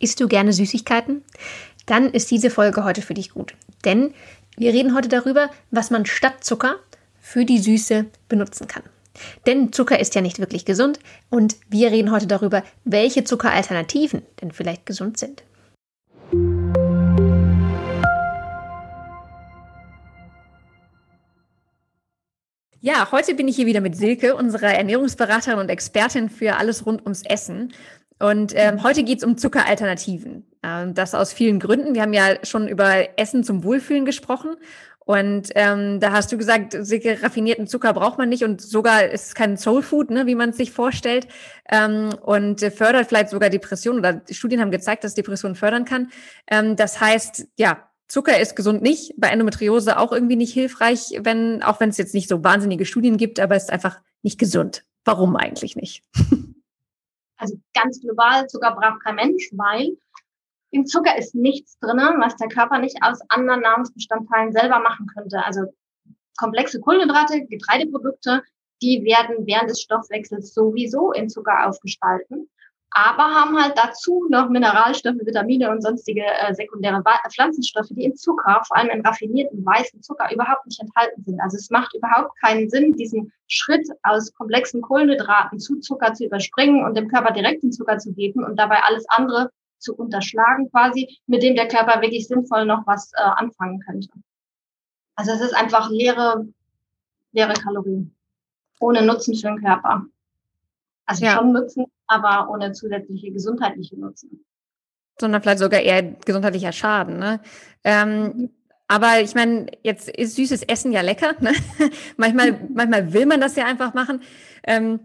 Isst du gerne Süßigkeiten? Dann ist diese Folge heute für dich gut. Denn wir reden heute darüber, was man statt Zucker für die Süße benutzen kann. Denn Zucker ist ja nicht wirklich gesund und wir reden heute darüber, welche Zuckeralternativen denn vielleicht gesund sind. Ja, heute bin ich hier wieder mit Silke, unserer Ernährungsberaterin und Expertin für alles rund ums Essen. Und ähm, heute geht es um Zuckeralternativen. Ähm, das aus vielen Gründen. Wir haben ja schon über Essen zum Wohlfühlen gesprochen. Und ähm, da hast du gesagt, raffinierten Zucker braucht man nicht und sogar ist es kein Soulfood, ne, wie man es sich vorstellt. Ähm, und fördert vielleicht sogar Depressionen oder Studien haben gezeigt, dass Depressionen fördern kann. Ähm, das heißt, ja, Zucker ist gesund nicht, bei Endometriose auch irgendwie nicht hilfreich, wenn, auch wenn es jetzt nicht so wahnsinnige Studien gibt, aber es ist einfach nicht gesund. Warum eigentlich nicht? Also ganz global, Zucker braucht kein Mensch, weil im Zucker ist nichts drin, was der Körper nicht aus anderen Nahrungsbestandteilen selber machen könnte. Also komplexe Kohlenhydrate, Getreideprodukte, die werden während des Stoffwechsels sowieso in Zucker aufgespalten, aber haben halt dazu noch Mineralstoffe, Vitamine und sonstige äh, sekundäre Pflanzenstoffe, die in Zucker, vor allem in raffinierten weißen Zucker, überhaupt nicht enthalten sind. Also es macht überhaupt keinen Sinn, diesen Schritt aus komplexen Kohlenhydraten zu Zucker zu überspringen und dem Körper direkt den Zucker zu geben und dabei alles andere zu unterschlagen quasi, mit dem der Körper wirklich sinnvoll noch was äh, anfangen könnte. Also es ist einfach leere, leere Kalorien. Ohne Nutzen für den Körper. Also ja. schon Nutzen, aber ohne zusätzliche gesundheitliche Nutzen. Sondern vielleicht sogar eher gesundheitlicher Schaden. Ne? Ähm, mhm. Aber ich meine, jetzt ist süßes Essen ja lecker. Ne? manchmal, manchmal will man das ja einfach machen. Ähm,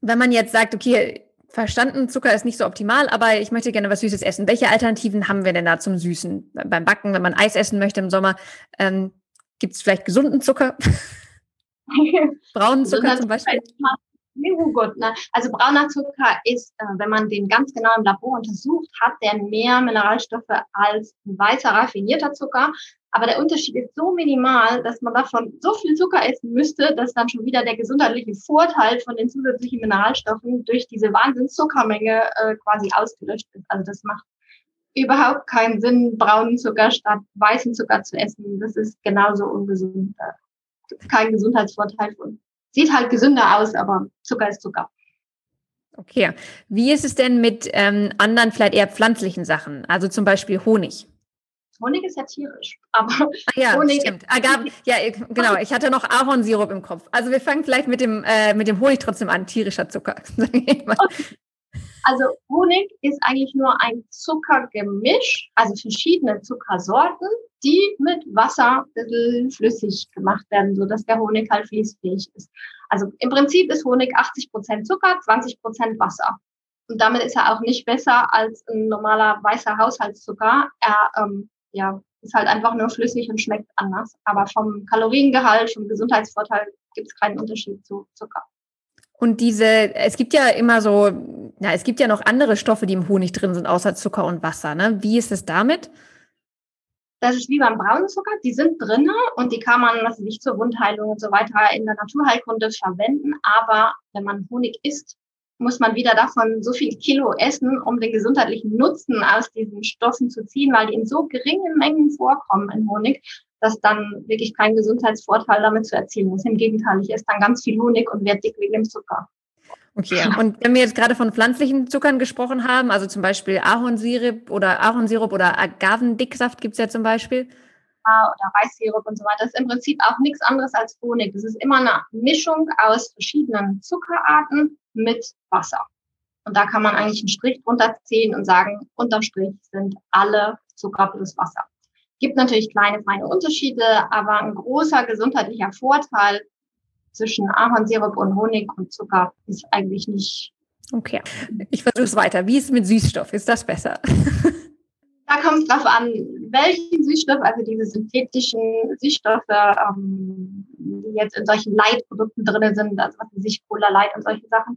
wenn man jetzt sagt, okay, verstanden, Zucker ist nicht so optimal, aber ich möchte gerne was Süßes essen. Welche Alternativen haben wir denn da zum Süßen? Beim Backen, wenn man Eis essen möchte im Sommer, ähm, gibt es vielleicht gesunden Zucker? Braunen Zucker zum Beispiel? Gut, ne? Also brauner Zucker ist, äh, wenn man den ganz genau im Labor untersucht, hat der mehr Mineralstoffe als ein weißer raffinierter Zucker. Aber der Unterschied ist so minimal, dass man davon so viel Zucker essen müsste, dass dann schon wieder der gesundheitliche Vorteil von den zusätzlichen Mineralstoffen durch diese Wahnsinnszuckermenge äh, quasi ausgelöscht ist. Also das macht überhaupt keinen Sinn, braunen Zucker statt weißen Zucker zu essen. Das ist genauso ungesund. Kein Gesundheitsvorteil von. Sieht halt gesünder aus, aber Zucker ist Zucker. Okay. Wie ist es denn mit ähm, anderen, vielleicht eher pflanzlichen Sachen? Also zum Beispiel Honig. Honig ist ja tierisch, aber Ach ja, Honig stimmt. Agave, ah, ja, genau. Ich hatte noch Ahornsirup im Kopf. Also wir fangen vielleicht mit dem äh, mit dem Honig trotzdem an. Tierischer Zucker. Okay. Also Honig ist eigentlich nur ein Zuckergemisch, also verschiedene Zuckersorten, die mit Wasser ein bisschen flüssig gemacht werden, so dass der Honig halt fließfähig ist. Also im Prinzip ist Honig 80 Prozent Zucker, 20 Prozent Wasser. Und damit ist er auch nicht besser als ein normaler weißer Haushaltszucker. Er ähm, ja, ist halt einfach nur flüssig und schmeckt anders. Aber vom Kaloriengehalt, vom Gesundheitsvorteil gibt es keinen Unterschied zu Zucker. Und diese, es gibt ja immer so, ja, es gibt ja noch andere Stoffe, die im Honig drin sind, außer Zucker und Wasser. Ne? Wie ist es damit? Das ist wie beim braunen Zucker, die sind drinne und die kann man, was nicht zur Wundheilung und so weiter in der Naturheilkunde verwenden. Aber wenn man Honig isst, muss man wieder davon so viel Kilo essen, um den gesundheitlichen Nutzen aus diesen Stoffen zu ziehen, weil die in so geringen Mengen vorkommen in Honig, dass dann wirklich kein Gesundheitsvorteil damit zu erzielen ist. Im Gegenteil, ich esse dann ganz viel Honig und werde dick wegen dem Zucker. Okay, und wenn wir jetzt gerade von pflanzlichen Zuckern gesprochen haben, also zum Beispiel Ahornsirup oder Ahornsirup oder Agavendicksaft gibt es ja zum Beispiel. Oder Reissirup und so weiter. Das ist im Prinzip auch nichts anderes als Honig. Das ist immer eine Mischung aus verschiedenen Zuckerarten mit Wasser. Und da kann man eigentlich einen Strich drunter ziehen und sagen, unterm Strich sind alle Zucker plus Wasser. Gibt natürlich kleine, feine Unterschiede, aber ein großer gesundheitlicher Vorteil zwischen Ahornsirup und Honig und Zucker ist eigentlich nicht. Okay, ich versuche es weiter. Wie ist es mit Süßstoff? Ist das besser? Da kommt es drauf an, welchen Süßstoff, also diese synthetischen Süßstoffe, ähm, die jetzt in solchen Leitprodukten drin sind, also was weiß ich, Cola Light und solche Sachen,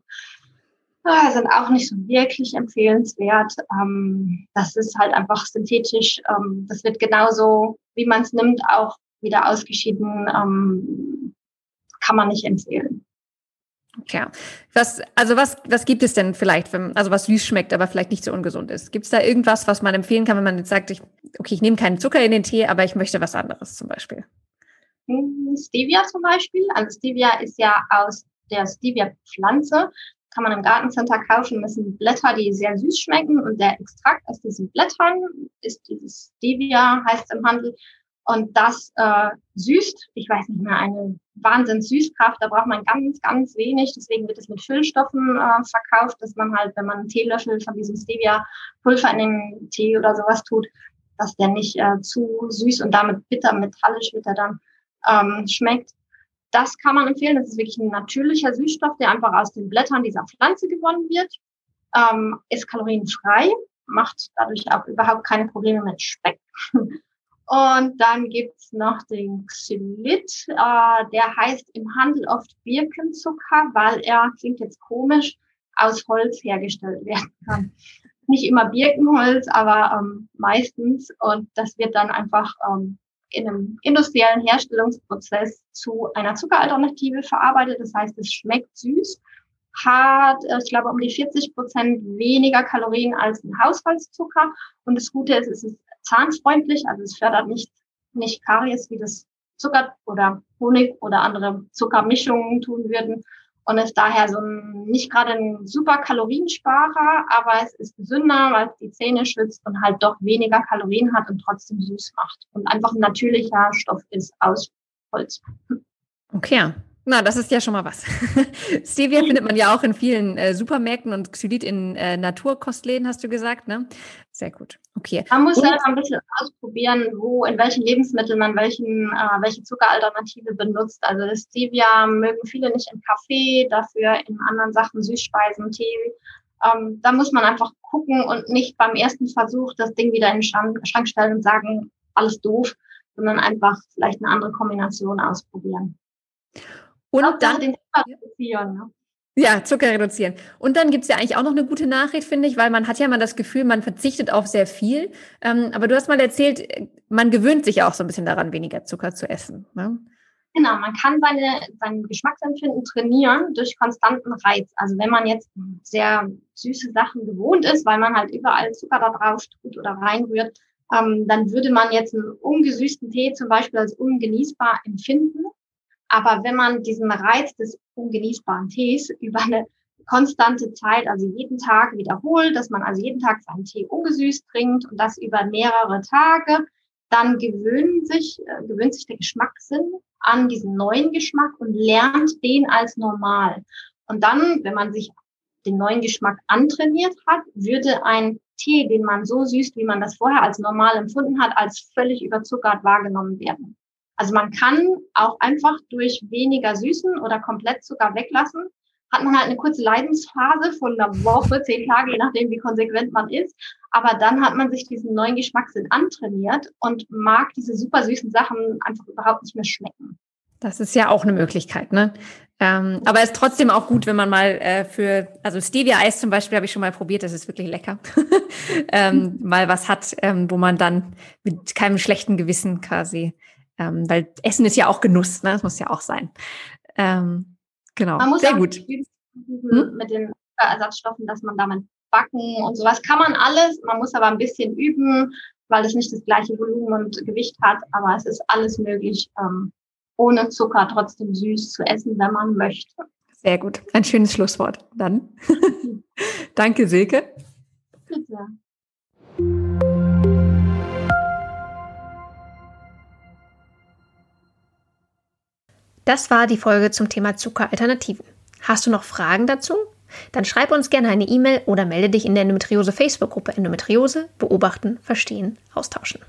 äh, sind auch nicht so wirklich empfehlenswert. Ähm, das ist halt einfach synthetisch. Ähm, das wird genauso, wie man es nimmt, auch wieder ausgeschieden, ähm, kann man nicht empfehlen. Ja. Was, also was, was gibt es denn vielleicht, wenn, also was süß schmeckt, aber vielleicht nicht so ungesund ist? Gibt es da irgendwas, was man empfehlen kann, wenn man jetzt sagt, ich, okay, ich nehme keinen Zucker in den Tee, aber ich möchte was anderes zum Beispiel? Hm, Stevia zum Beispiel. Also Stevia ist ja aus der Stevia-Pflanze. Kann man im Gartencenter kaufen. Das sind Blätter, die sehr süß schmecken. Und der Extrakt aus diesen Blättern ist dieses Stevia, heißt es im Handel. Und das äh, süßt, ich weiß nicht mehr, eine Wahnsinns-Süßkraft. Da braucht man ganz, ganz wenig. Deswegen wird es mit Füllstoffen äh, verkauft, dass man halt, wenn man einen Teelöffel von diesem Stevia-Pulver in den Tee oder sowas tut, dass der nicht äh, zu süß und damit bitter metallisch wird er dann ähm, schmeckt. Das kann man empfehlen. Das ist wirklich ein natürlicher Süßstoff, der einfach aus den Blättern dieser Pflanze gewonnen wird. Ähm, ist kalorienfrei, macht dadurch auch überhaupt keine Probleme mit Speck. Und dann gibt's noch den Xylit, äh, der heißt im Handel oft Birkenzucker, weil er, klingt jetzt komisch, aus Holz hergestellt werden kann. Nicht immer Birkenholz, aber ähm, meistens. Und das wird dann einfach ähm, in einem industriellen Herstellungsprozess zu einer Zuckeralternative verarbeitet. Das heißt, es schmeckt süß, hat, äh, ich glaube, um die 40 Prozent weniger Kalorien als ein Haushaltszucker. Und das Gute ist, es ist zahnfreundlich, also es fördert nicht, nicht Karies, wie das Zucker oder Honig oder andere Zuckermischungen tun würden. Und ist daher so ein, nicht gerade ein super Kaloriensparer, aber es ist gesünder, weil es die Zähne schützt und halt doch weniger Kalorien hat und trotzdem süß macht. Und einfach ein natürlicher Stoff ist aus Holz. Okay, na, das ist ja schon mal was. Stevia findet man ja auch in vielen äh, Supermärkten und Xylit in äh, Naturkostläden, hast du gesagt, ne? Sehr gut. Okay. Man muss selber ein bisschen ausprobieren, wo, in welchen Lebensmitteln man welchen, äh, welche Zuckeralternative benutzt. Also das Stevia mögen viele nicht im Kaffee, dafür in anderen Sachen Süßspeisen, Tee. Ähm, da muss man einfach gucken und nicht beim ersten Versuch das Ding wieder in den Schrank, Schrank stellen und sagen, alles doof, sondern einfach vielleicht eine andere Kombination ausprobieren. Und auch dann den Zucker reduzieren. Ne? Ja, Zucker reduzieren. Und dann gibt es ja eigentlich auch noch eine gute Nachricht, finde ich, weil man hat ja mal das Gefühl, man verzichtet auf sehr viel. Ähm, aber du hast mal erzählt, man gewöhnt sich auch so ein bisschen daran, weniger Zucker zu essen. Ne? Genau, man kann seine, sein Geschmacksempfinden trainieren durch konstanten Reiz. Also wenn man jetzt sehr süße Sachen gewohnt ist, weil man halt überall Zucker da drauf tut oder reinrührt, ähm, dann würde man jetzt einen ungesüßten Tee zum Beispiel als ungenießbar empfinden. Aber wenn man diesen Reiz des ungenießbaren Tees über eine konstante Zeit, also jeden Tag wiederholt, dass man also jeden Tag seinen Tee ungesüßt trinkt und das über mehrere Tage, dann gewöhnt sich, äh, gewöhnt sich der Geschmackssinn an diesen neuen Geschmack und lernt den als normal. Und dann, wenn man sich den neuen Geschmack antrainiert hat, würde ein Tee, den man so süßt, wie man das vorher als normal empfunden hat, als völlig überzuckert wahrgenommen werden. Also man kann auch einfach durch weniger Süßen oder komplett Zucker weglassen, hat man halt eine kurze Leidensphase von einer Woche, zehn Tage, je nachdem, wie konsequent man ist. Aber dann hat man sich diesen neuen Geschmackssinn antrainiert und mag diese super süßen Sachen einfach überhaupt nicht mehr schmecken. Das ist ja auch eine Möglichkeit, ne? Ähm, aber es ist trotzdem auch gut, wenn man mal äh, für, also Stevia-Eis zum Beispiel habe ich schon mal probiert, das ist wirklich lecker. ähm, mal was hat, ähm, wo man dann mit keinem schlechten Gewissen quasi ähm, weil Essen ist ja auch Genuss, ne? Das muss ja auch sein. Ähm, genau, man muss sehr gut. Hm? Mit den Ersatzstoffen, dass man damit backen und sowas kann man alles. Man muss aber ein bisschen üben, weil es nicht das gleiche Volumen und Gewicht hat. Aber es ist alles möglich, ähm, ohne Zucker trotzdem süß zu essen, wenn man möchte. Sehr gut. Ein schönes Schlusswort. Dann. Danke, Silke. Bitte. Das war die Folge zum Thema Zuckeralternativen. Hast du noch Fragen dazu? Dann schreib uns gerne eine E-Mail oder melde dich in der Endometriose Facebook-Gruppe Endometriose beobachten, verstehen, austauschen.